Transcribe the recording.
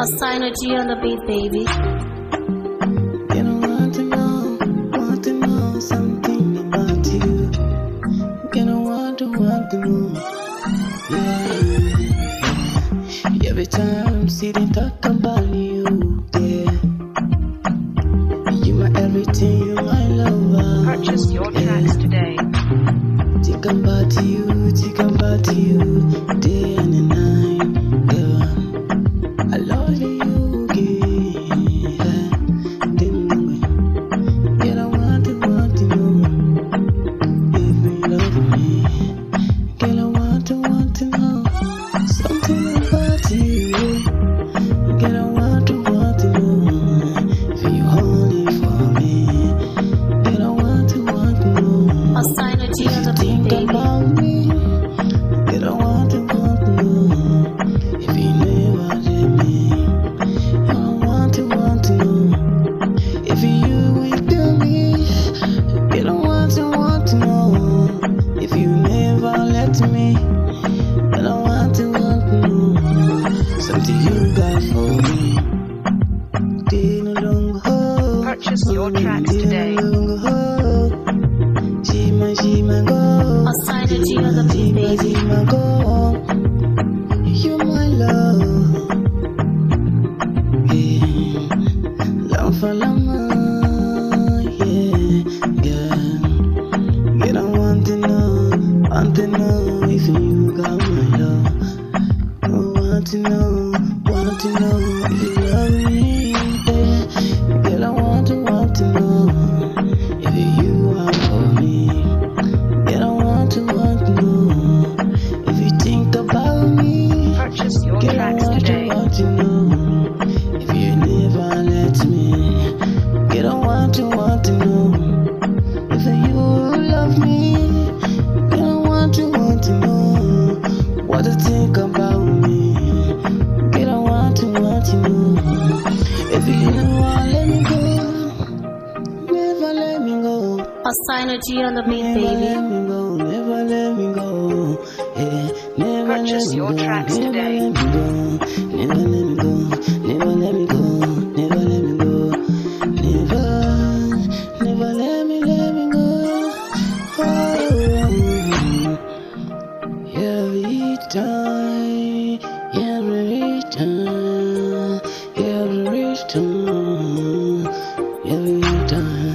A sign a G on the beat, baby. You don't want to know, want to know something about you. You don't want to want to know. Yeah. Every time I'm sitting talk about you, yeah. You my everything, you my lover. Purchase your tracks today. Think about you, think about you, day something you got for me. Didn't long hold. Purchase your tracks today. Shima, shima, go. A sign G on the beat, baby. You my love. Yeah. Love for lama. Yeah. Yeah. Get I want to know. Want to know if you got my love. Want to know. Want to know A sign of G on the beat, baby. Purchase your go, tracks never. Let me go, never let me go, never let me go, never let me go, never, never let me let me go. Oh, time. do every time.